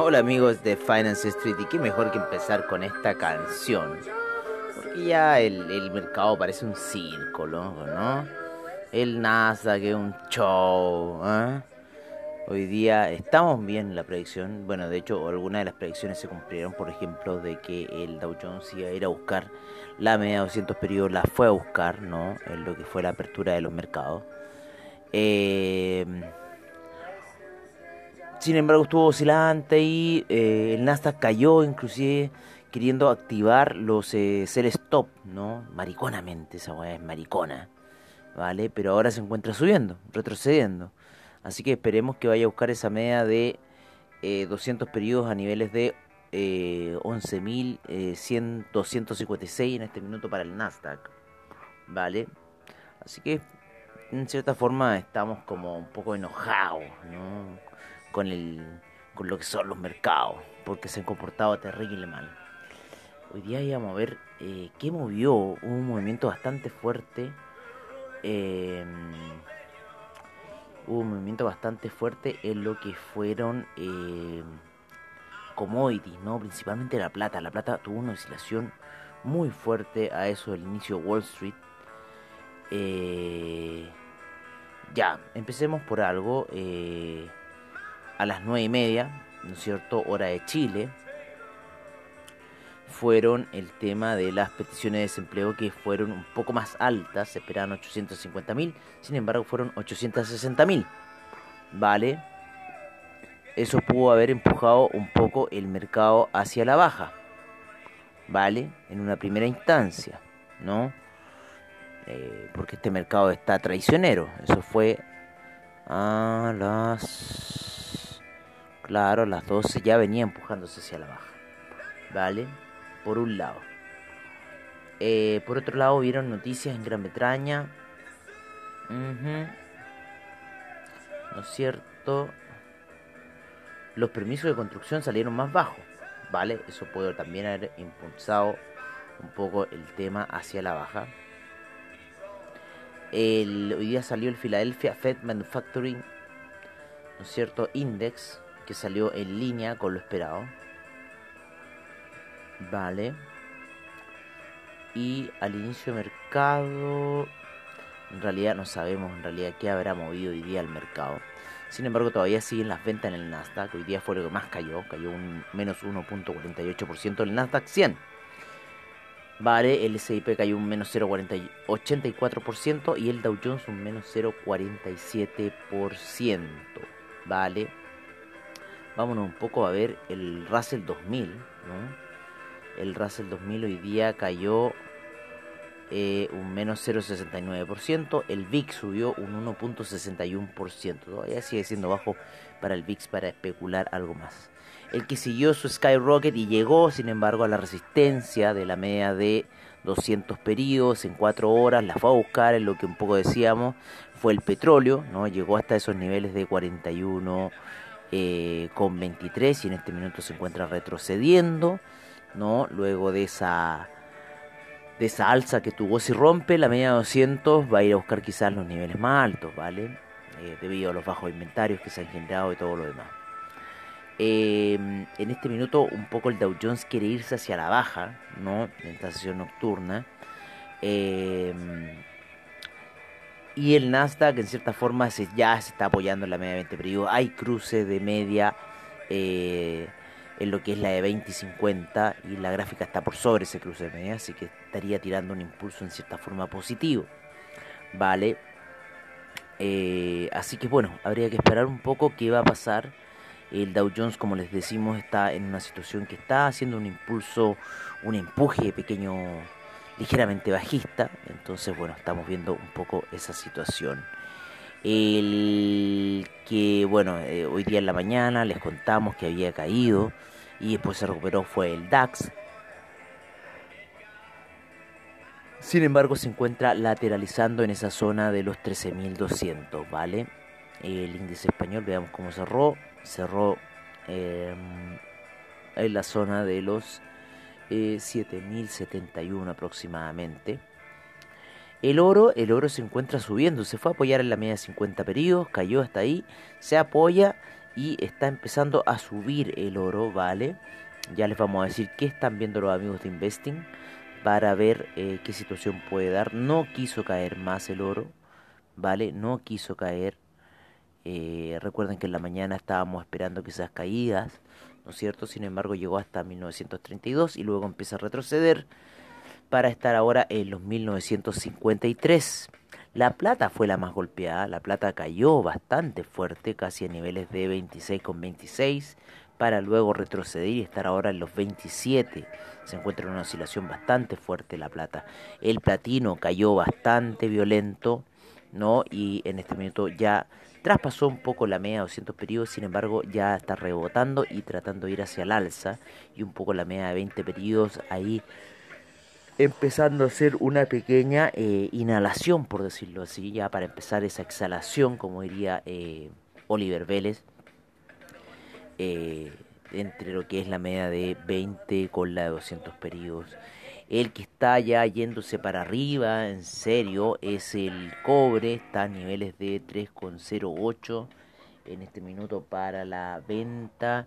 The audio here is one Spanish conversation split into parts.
Hola amigos de Finance Street y qué mejor que empezar con esta canción. Porque ya el, mercado parece un círculo, ¿no? El NASA que es un show. ¿eh? Hoy día estamos bien en la predicción. Bueno, de hecho, algunas de las predicciones se cumplieron. Por ejemplo, de que el Dow Jones iba a ir a buscar la media de 200 periodos. La fue a buscar, ¿no? En lo que fue la apertura de los mercados. Eh sin embargo, estuvo oscilante y eh, el Nasdaq cayó, inclusive queriendo activar los eh, sell stop, ¿no? Mariconamente, esa weá es maricona, ¿vale? Pero ahora se encuentra subiendo, retrocediendo. Así que esperemos que vaya a buscar esa media de 200 eh, periodos a niveles de eh, 11.256 en este minuto para el Nasdaq, ¿vale? Así que en cierta forma estamos como un poco enojados, ¿no? Con, el, con lo que son los mercados, porque se han comportado terrible mal. Hoy día íbamos a ver eh, qué movió, un movimiento bastante fuerte. Em, hubo un movimiento bastante fuerte en lo que fueron eh, commodities, ¿no? principalmente la plata. La plata tuvo una oscilación muy fuerte a eso del inicio de Wall Street. Eh, ya, empecemos por algo. Eh, a las nueve y media, ¿no es cierto?, hora de Chile, fueron el tema de las peticiones de desempleo que fueron un poco más altas, se esperaban 850.000, sin embargo fueron 860.000, ¿vale? Eso pudo haber empujado un poco el mercado hacia la baja, ¿vale? En una primera instancia, ¿no? Eh, porque este mercado está traicionero, eso fue a las Claro, las 12 ya venía empujándose hacia la baja. ¿Vale? Por un lado. Eh, por otro lado, vieron noticias en Gran Bretaña. ¿No es cierto? Los permisos de construcción salieron más bajos. ¿Vale? Eso puede también haber impulsado un poco el tema hacia la baja. El, hoy día salió el Philadelphia Fed Manufacturing, ¿no es cierto? Index, que salió en línea con lo esperado. Vale. Y al inicio de mercado, en realidad no sabemos en realidad qué habrá movido hoy día el mercado. Sin embargo, todavía siguen las ventas en el Nasdaq. Hoy día fue lo que más cayó. Cayó un menos 1.48% el Nasdaq 100. Vale, el S&P cayó un menos 0.84% y el Dow Jones un menos 0.47%. Vale vámonos un poco a ver el Russell 2000. El Russell 2000 hoy día cayó eh, un menos 0,69%. El VIX subió un 1.61%. Todavía sigue siendo bajo para el VIX para especular algo más. El que siguió su Skyrocket y llegó, sin embargo, a la resistencia de la media de 200 periodos en 4 horas, la fue a buscar, en lo que un poco decíamos, fue el petróleo, ¿no? Llegó hasta esos niveles de 41 eh, con 23 y en este minuto se encuentra retrocediendo, ¿no? Luego de esa de esa alza que tuvo si rompe la media de 200 va a ir a buscar quizás los niveles más altos, ¿vale? Eh, debido a los bajos inventarios que se han generado y todo lo demás. Em, en este minuto un poco el Dow Jones quiere irse hacia la baja, ¿no? En esta sesión nocturna. Eh, y el Nasdaq en cierta forma se, ya se está apoyando en la media de 20 periodos. Hay cruces de media eh, en lo que es la de 20 y 50 y la gráfica está por sobre ese cruce de media, así que estaría tirando un impulso en cierta forma positivo. Vale. Eh, así que bueno, habría que esperar un poco qué va a pasar. El Dow Jones, como les decimos, está en una situación que está haciendo un impulso, un empuje pequeño ligeramente bajista, entonces bueno, estamos viendo un poco esa situación. El que, bueno, eh, hoy día en la mañana les contamos que había caído y después se recuperó fue el DAX. Sin embargo, se encuentra lateralizando en esa zona de los 13.200, ¿vale? El índice español, veamos cómo cerró. Cerró em, en la zona de los 7.071 eh, aproximadamente. El oro, el oro se encuentra subiendo, se fue a apoyar en la media de 50 periodos, cayó hasta ahí, se apoya y está empezando a subir el oro, ¿vale? Ya les vamos a decir qué están viendo los amigos de Investing para ver eh, qué situación puede dar. No quiso caer más el oro, ¿vale? No quiso caer. Eh, recuerden que en la mañana estábamos esperando quizás caídas, ¿no es cierto? Sin embargo, llegó hasta 1932 y luego empieza a retroceder para estar ahora en los 1953. La plata fue la más golpeada, la plata cayó bastante fuerte, casi a niveles de 26,26, para luego retroceder y estar ahora en los 27. Se encuentra en una oscilación bastante fuerte la plata. El platino cayó bastante violento, ¿no? Y en este minuto ya traspasó un poco la media de 200 periodos, sin embargo ya está rebotando y tratando de ir hacia el alza y un poco la media de 20 periodos ahí empezando a hacer una pequeña eh, inhalación, por decirlo así, ya para empezar esa exhalación, como diría eh, Oliver Vélez, eh, entre lo que es la media de 20 con la de 200 periodos. El que está ya yéndose para arriba, en serio, es el cobre, está a niveles de 3,08 en este minuto para la venta,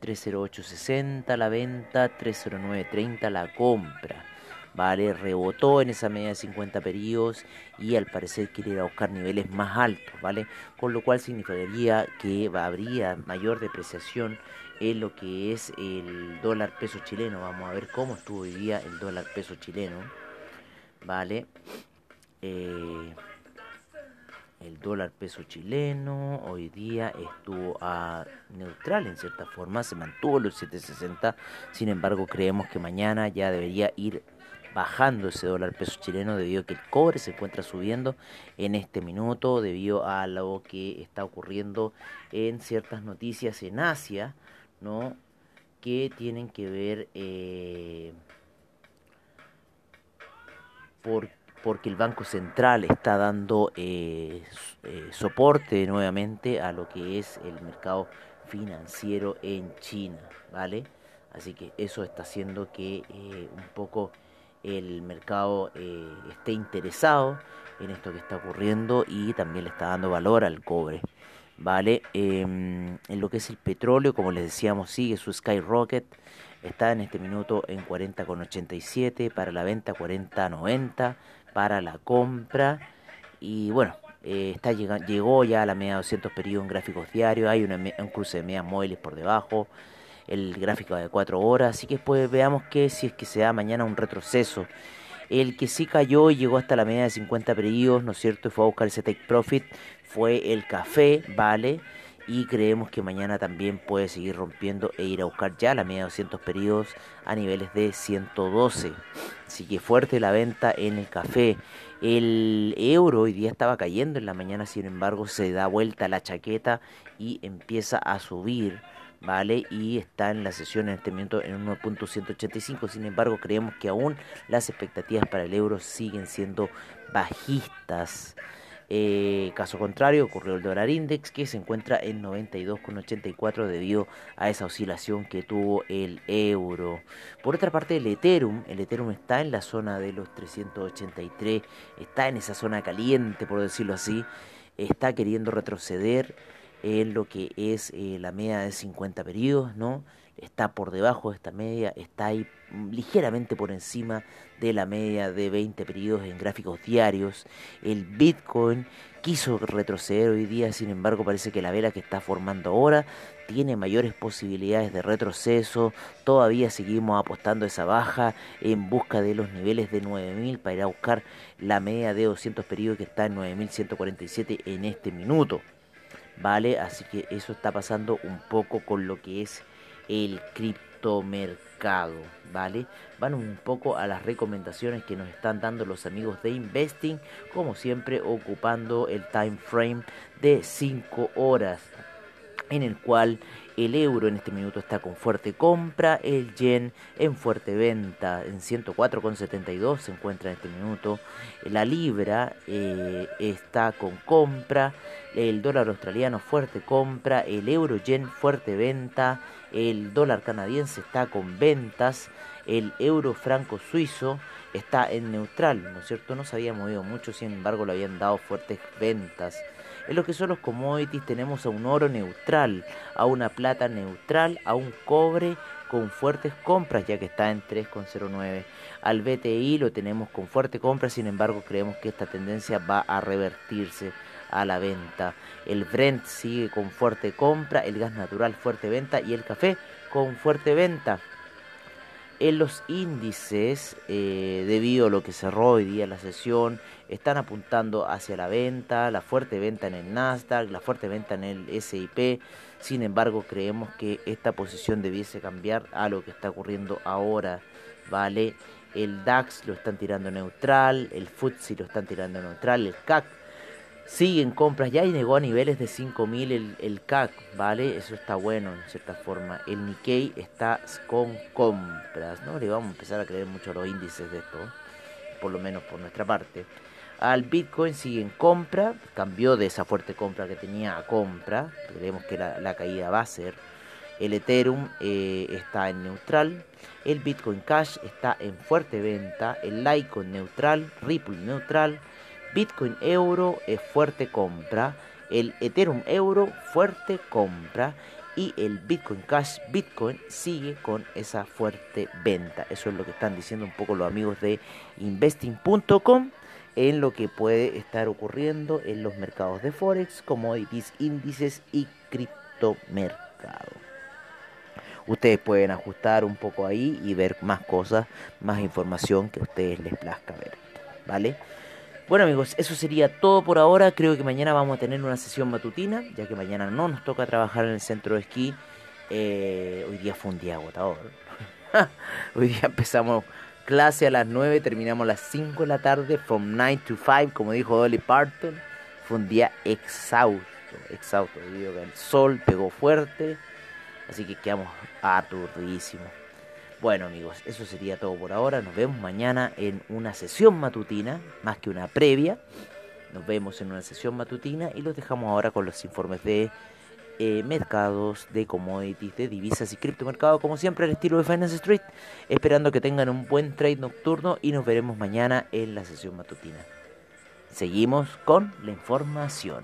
308.60 la venta, 309.30 la compra. ¿vale? Rebotó en esa media de 50 periodos y al parecer quiere ir a buscar niveles más altos, ¿vale? Con lo cual significaría que habría mayor depreciación en lo que es el dólar peso chileno. Vamos a ver cómo estuvo hoy día el dólar peso chileno, ¿vale? Eh, el dólar peso chileno hoy día estuvo a neutral en cierta forma, se mantuvo los 760, sin embargo creemos que mañana ya debería ir bajando ese dólar peso chileno debido a que el cobre se encuentra subiendo en este minuto debido a lo que está ocurriendo en ciertas noticias en Asia, ¿no? Que tienen que ver eh, por, porque el Banco Central está dando eh, eh, soporte nuevamente a lo que es el mercado financiero en China, ¿vale? Así que eso está haciendo que un poco el mercado eh, esté interesado en esto que está ocurriendo y también le está dando valor al cobre. ¿Vale? Em, en lo que es el petróleo, como les decíamos, sigue su skyrocket. Está en este minuto en 40,87 para la venta, 40,90 para la compra. Y bueno, eh, está llegando, llegó ya a la media 200 periodos en gráficos diarios. Hay un cruce de medias móviles por debajo el gráfico de 4 horas, así que pues veamos que si es que se da mañana un retroceso. El que sí cayó y llegó hasta la media de 50 periodos, ¿no es cierto? Y fue a buscar ese take profit, fue el café, ¿vale? Y creemos que mañana también puede seguir rompiendo e ir a buscar ya la media de 200 periodos a niveles de 112. Así que fuerte la venta en el café. El euro hoy día estaba cayendo en la mañana, sin embargo se da vuelta la chaqueta y empieza a subir. ¿Vale? Y está en la sesión en este momento en 1.185. Sin embargo, creemos que aún las expectativas para el euro siguen siendo bajistas. Eh, caso contrario, ocurrió el dólar index que se encuentra en 92,84 debido a esa oscilación que tuvo el euro. Por otra parte, el Ethereum, el Ethereum está en la zona de los 383, está en esa zona caliente, por decirlo así, está queriendo retroceder en lo que es eh, la media de 50 periodos, ¿no? Está por debajo de esta media, está ahí mm, ligeramente por encima de la media de 20 periodos en gráficos diarios. El Bitcoin quiso retroceder hoy día, sin embargo parece que la vela que está formando ahora tiene mayores posibilidades de retroceso. Todavía seguimos apostando esa baja en busca de los niveles de 9000 para ir a buscar la media de 200 periodos que está en 9147 en este minuto. ¿Vale? Así que eso está pasando un poco con lo que es el criptomercado, ¿vale? Van un poco a las recomendaciones que nos están dando los amigos de Investing, como siempre ocupando el time frame de 5 horas en el cual el euro en este minuto está con fuerte compra, el yen en fuerte venta, en 104,72 se encuentra en este minuto, la libra eh, está con compra, el dólar australiano fuerte compra, el euro yen fuerte venta, el dólar canadiense está con ventas, el euro franco suizo está en neutral, ¿no es cierto? No se había movido mucho, sin embargo le habían dado fuertes ventas. En lo que son los commodities tenemos a un oro neutral, a una plata neutral, a un cobre con fuertes compras ya que está en 3,09. Al BTI lo tenemos con fuerte compra, sin embargo creemos que esta tendencia va a revertirse a la venta. El Brent sigue con fuerte compra, el gas natural fuerte venta y el café con fuerte venta. En los índices, eh, debido a lo que cerró hoy día la sesión, están apuntando hacia la venta, la fuerte venta en el Nasdaq, la fuerte venta en el SIP. Sin embargo, creemos que esta posición debiese cambiar a lo que está ocurriendo ahora, ¿vale? El DAX lo están tirando neutral, el FTSE lo están tirando neutral, el CAC sigue en compras, ya llegó a niveles de 5000 el, el CAC, ¿vale? Eso está bueno en cierta forma. El Nikkei está con compras, ¿no? Le vamos a empezar a creer mucho los índices de esto, por lo menos por nuestra parte. Al Bitcoin sigue en compra, cambió de esa fuerte compra que tenía a compra, creemos que la, caída va a ser. El Ethereum eh, está en neutral, el Bitcoin Cash está en fuerte venta, el Litecoin neutral, Ripple neutral, Bitcoin Euro es fuerte compra, el Ethereum Euro fuerte compra y el Bitcoin Cash Bitcoin sigue con esa fuerte venta. Eso es lo que están diciendo un poco los amigos de investing.com en lo que puede estar ocurriendo en los mercados de Forex, commodities, índices y criptomercado. Ustedes pueden ajustar un poco ahí y ver más cosas, más información que a ustedes les plazca ver. ¿Vale? Bueno amigos, eso sería todo por ahora. Creo que mañana vamos a tener una sesión matutina, ya que mañana no nos toca trabajar en el centro de esquí. Eh, hoy día fue un día agotador. hoy día empezamos Clase a las 9, terminamos a las 5 de la tarde, from 9 to 5, como dijo Dolly Parton. Fue un día exhausto, exhausto, que el sol pegó fuerte, así que quedamos aturdidísimos. Bueno amigos, eso sería todo por ahora. Nos vemos mañana en una sesión matutina, más que una previa. Nos vemos en una sesión matutina y los dejamos ahora con los informes de eh, mercados de commodities, de divisas y criptomercados, como siempre, al estilo de Finance Street, esperando que tengan un buen trade nocturno y nos veremos mañana en la sesión matutina. Seguimos con la información.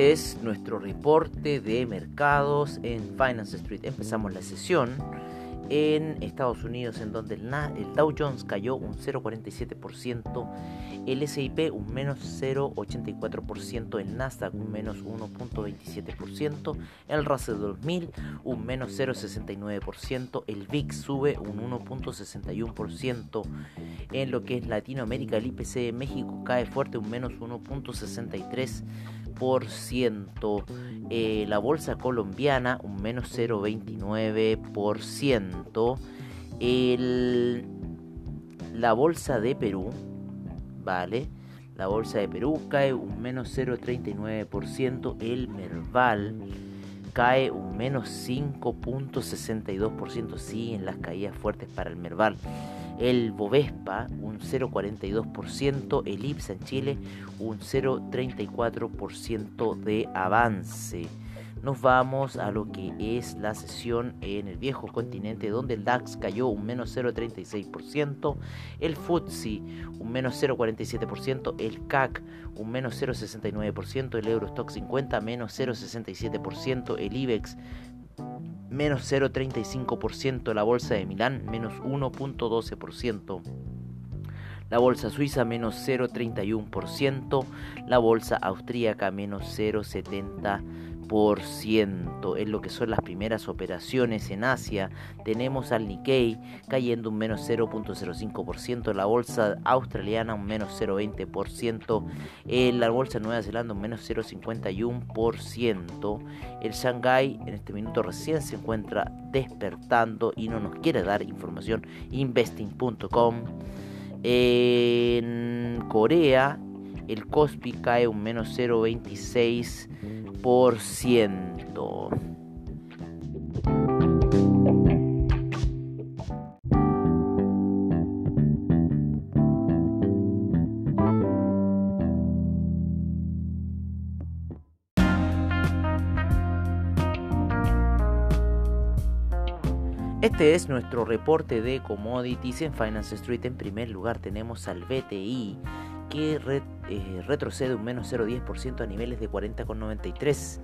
Este es nuestro reporte de mercados en Finance Street. Empezamos la sesión en Estados Unidos en donde el, Dow Jones cayó un 0,47%, el SIP un menos 0,84%, el Nasdaq un menos 1,27%, el Russell 2000 un menos 0,69%, el VIX sube un 1,61%, en lo que es Latinoamérica el IPC de México cae fuerte un menos 1,63%, eh, la bolsa colombiana un menos 0,29%. la bolsa de Perú, ¿vale? La bolsa de Perú cae un menos 0,39%. El Merval cae un menos 5.62%. Siguen las caídas fuertes para el Merval el Bovespa un 0,42%, el IPSA en Chile un 0,34% de avance. Nos vamos a lo que es la sesión en el viejo continente donde el DAX cayó un menos 0,36%, el FTSE un menos 0,47%, el CAC un menos 0,69%, el Eurostock 50 menos 0,67%, el IBEX menos 0,35%, la bolsa de Milán menos 1,12%. la bolsa suiza menos 0,31%, la bolsa austríaca menos 0,70% en lo que son las primeras operaciones en Asia. Tenemos al Nikkei cayendo un menos 0.05%, la bolsa australiana un menos 0.20%, en la bolsa de Nueva Zelanda un menos 0.51%, el Shanghai en este minuto recién se encuentra despertando y no nos quiere dar información investing.com. En Corea el Kospi cae un menos 0,26%. Este es nuestro reporte de commodities en Finance Street. En primer lugar tenemos al BTI que eh, retrocede un menos 0,10% a niveles de 40,93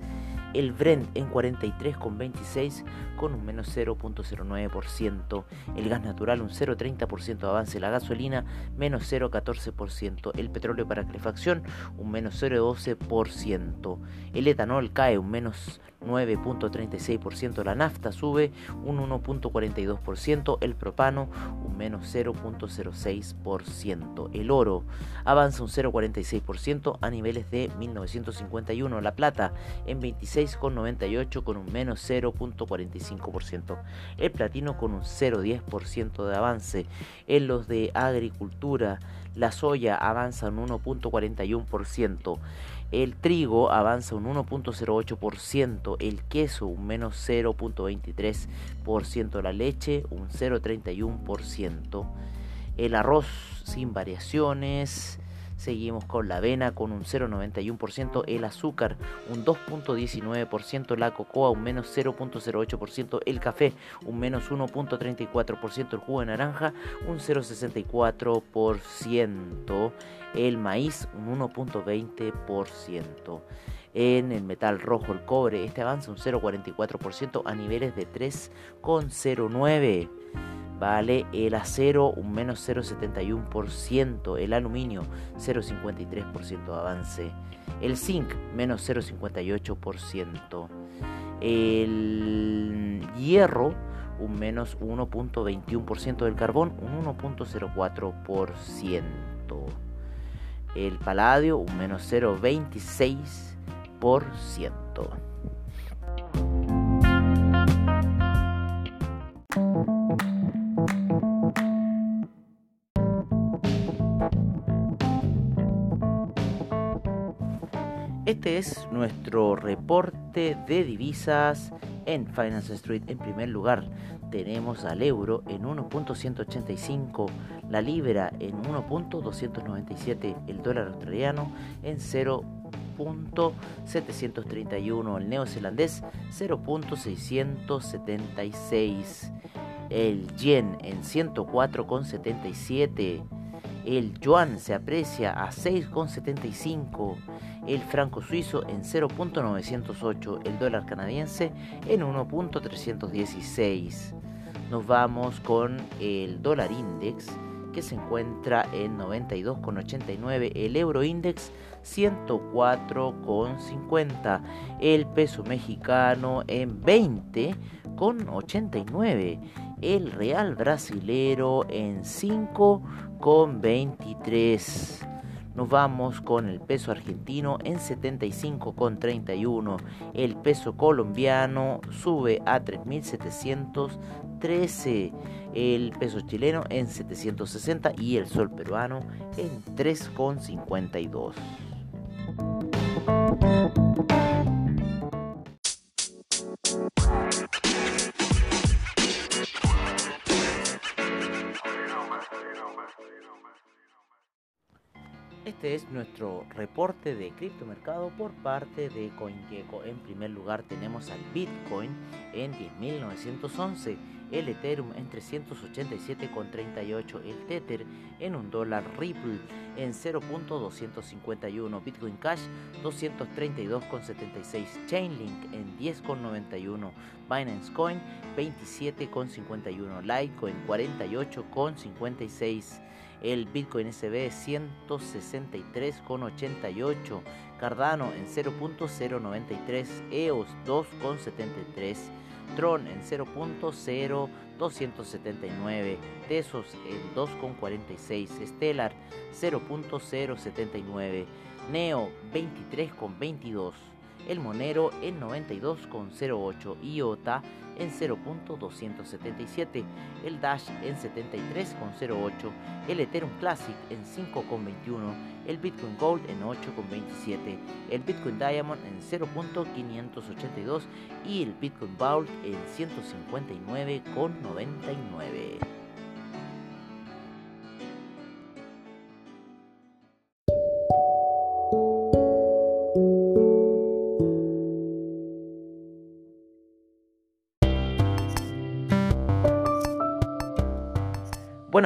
el Brent en 43,26 con un menos 0.09%, el gas natural un 0.30% de avance, la gasolina menos 0.14%, el petróleo para calefacción un menos 0.12%, el etanol cae un menos 9.36%, la nafta sube un 1.42%, el propano menos 0.06%, el oro avanza un 0.46% a niveles de 1951, la plata en 26,98 con un menos 0.45%, el platino con un 0.10% de avance, en los de agricultura la soya avanza un 1.41%, el trigo avanza un 1.08%, el queso un menos 0.23%, la leche un 0.31%, el arroz sin variaciones, Seguimos con la avena con un 0,91%, el azúcar un 2,19%, la cocoa un menos 0,08%, el café un menos 1,34%, el jugo de naranja un 0,64%, el maíz un 1,20%. En el metal rojo, el cobre, este avanza un 0,44% a niveles de 3,09%. Vale el acero un menos 0,71%, el aluminio 0,53% de avance, el zinc menos 0,58%, el hierro un menos 1.21% del carbón, un 1.04%. El paladio un menos 0.26%. Este es nuestro reporte de divisas en Finance Street. En primer lugar, tenemos al euro en 1.185, la libra en 1.297, el dólar australiano en 0.731, el neozelandés 0.676, el yen en 104.77 el yuan se aprecia a 6,75, el franco suizo en 0.908, el dólar canadiense en 1.316. Nos vamos con el dólar index que se encuentra en 92,89, el euro index 104,50, el peso mexicano en 20,89, el real brasilero en 5 con 23. Nos vamos con el peso argentino en 75 con 31. El peso colombiano sube a 3.713. El peso chileno en 760 y el sol peruano en 3,52. Este es nuestro reporte de criptomercado por parte de CoinGecko. En primer lugar tenemos al Bitcoin en 10.911, el Ethereum en 387,38, el Tether en un dólar, Ripple en 0.251, Bitcoin Cash 232,76, Chainlink en 10,91, Binance Coin 27,51, Litecoin 48,56, el Bitcoin SB 163,88, Cardano en 0.093, EOS 2,73, Tron en 0.0279, Tesos en 2,46, Stellar 0.079, Neo 23,22, El Monero en 92,08, IOTA en 0.277, el Dash en 73,08, el Ethereum Classic en 5,21, el Bitcoin Gold en 8,27, el Bitcoin Diamond en 0.582 y el Bitcoin Vault en 159,99.